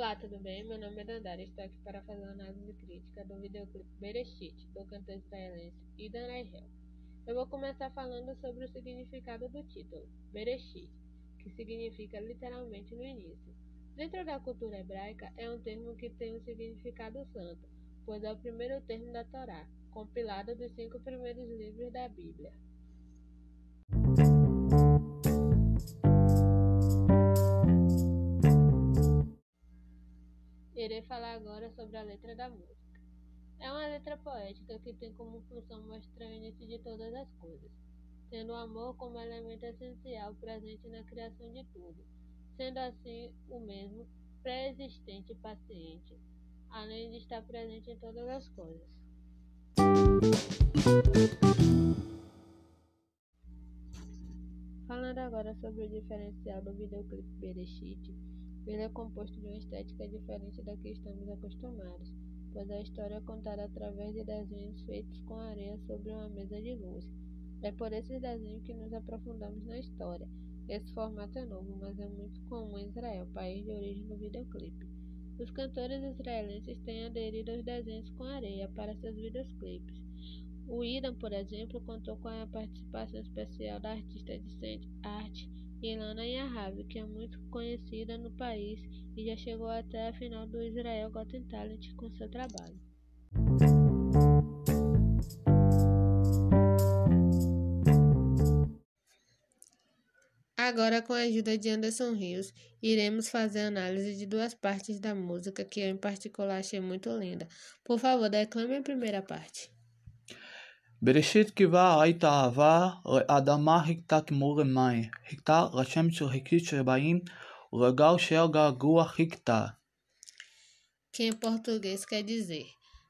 rapaziada, estou aqui para fazer uma análise crítica do videoclipe Bereshit, do cantor israelense Idan Rahel. Eu vou começar falando sobre o significado do título, Bereshit, que significa literalmente no início. Dentro da cultura hebraica, é um termo que tem um significado santo, pois é o primeiro termo da Torá, compilado dos cinco primeiros livros da Bíblia. Irei falar agora sobre a letra da música. É uma letra poética que tem como função mostrar o início de todas as coisas, tendo o amor como elemento essencial presente na criação de tudo, sendo assim o mesmo pré-existente e paciente, além de estar presente em todas as coisas. Falando agora sobre o diferencial do videoclipe Bereshit, ele é composto de uma estética diferente da que estamos acostumados, pois a história é contada através de desenhos feitos com areia sobre uma mesa de luz. É por esses desenhos que nos aprofundamos na história. Esse formato é novo, mas é muito comum em Israel, país de origem do videoclipe. Os cantores israelenses têm aderido aos desenhos com areia para seus videoclipes. O Idan, por exemplo, contou com a participação especial da artista de art Ilana Yahav, que é muito conhecida no país e já chegou até a final do Israel Got Talent com seu trabalho. Agora, com a ajuda de Anderson Rios, iremos fazer análise de duas partes da música que eu, em particular, achei muito linda. Por favor, declame a primeira parte. בראשית קיבה ראית אהבה, האדמה חיכתה כמו רמיים, חיכתה לשם של חיכית שבאים, ולגל של געגוע חיכתה. Que em português quer dizer: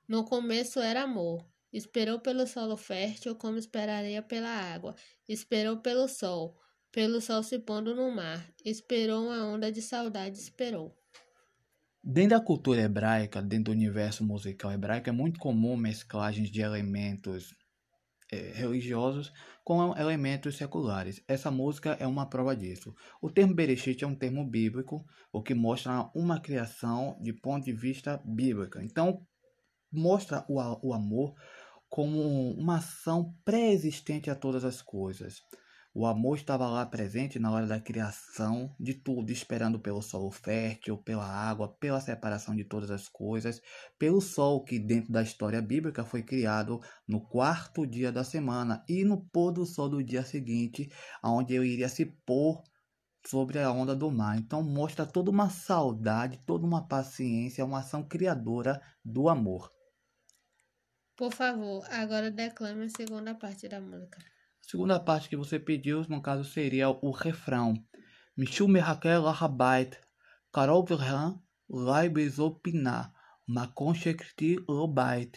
No começo era amor, esperou pelo solo fértil como esperaria pela água, esperou pelo sol, pelo sol se pondo no mar, esperou uma onda de saudade, esperou. Dentro da cultura hebraica, dentro do universo musical hebraico, é muito comum mesclagens de elementos é, religiosos com elementos seculares. Essa música é uma prova disso. O termo Bereshit é um termo bíblico, o que mostra uma criação de ponto de vista bíblico. Então, mostra o, o amor como uma ação pré-existente a todas as coisas. O amor estava lá presente na hora da criação de tudo, esperando pelo solo fértil, pela água, pela separação de todas as coisas, pelo sol que dentro da história bíblica foi criado no quarto dia da semana e no pôr do sol do dia seguinte, onde ele iria se pôr sobre a onda do mar. Então mostra toda uma saudade, toda uma paciência, uma ação criadora do amor. Por favor, agora declame a segunda parte da música segunda parte que você pediu, no caso, seria o refrão. Mishu mehakel lahabait, karol virhan, lai bezopiná, makon shekti lobait,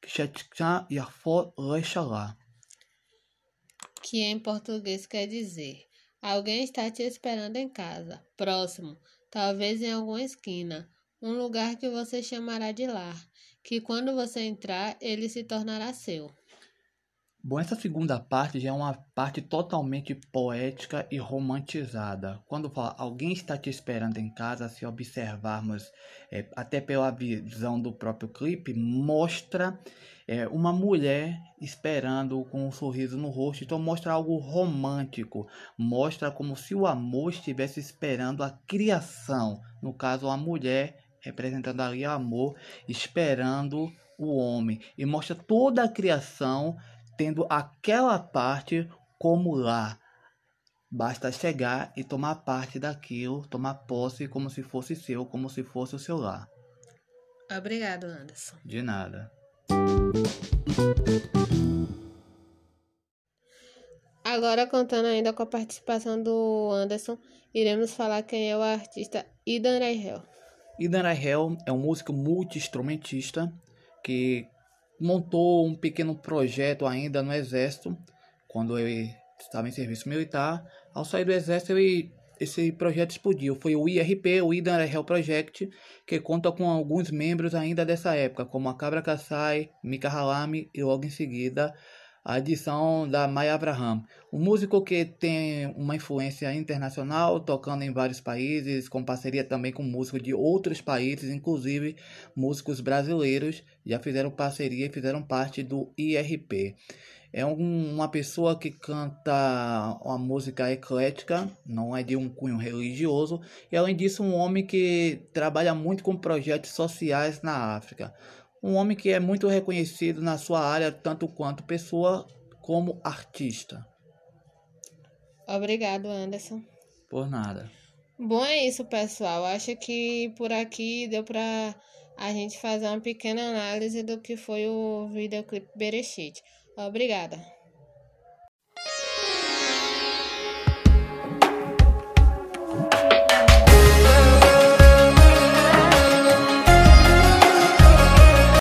kshetkcha yafot leshalá. Que em português quer dizer, alguém está te esperando em casa, próximo, talvez em alguma esquina, um lugar que você chamará de lar, que quando você entrar, ele se tornará seu. Bom, essa segunda parte já é uma parte totalmente poética e romantizada. Quando fala alguém está te esperando em casa, se observarmos é, até pela visão do próprio clipe, mostra é, uma mulher esperando com um sorriso no rosto. Então mostra algo romântico, mostra como se o amor estivesse esperando a criação. No caso, a mulher representando ali o amor, esperando o homem. E mostra toda a criação tendo aquela parte como lá. Basta chegar e tomar parte daquilo, tomar posse como se fosse seu, como se fosse o seu lar. Obrigado, Anderson. De nada. Agora, contando ainda com a participação do Anderson, iremos falar quem é o artista Idan Rahel. Idan Rahel é um músico multi-instrumentista que montou um pequeno projeto ainda no exército, quando ele estava em serviço militar. Ao sair do exército, ele, esse projeto explodiu. Foi o IRP, o Idan Real Project, que conta com alguns membros ainda dessa época, como a Cabra Kassai, Mika Halami e logo em seguida a edição da Maya Abraham, um músico que tem uma influência internacional, tocando em vários países, com parceria também com músicos de outros países, inclusive músicos brasileiros, já fizeram parceria e fizeram parte do IRP. É um, uma pessoa que canta uma música eclética, não é de um cunho religioso, e além disso, um homem que trabalha muito com projetos sociais na África. Um homem que é muito reconhecido na sua área, tanto quanto pessoa como artista. Obrigado, Anderson. Por nada. Bom, é isso, pessoal. Acho que por aqui deu para a gente fazer uma pequena análise do que foi o videoclipe Berechit. Obrigada.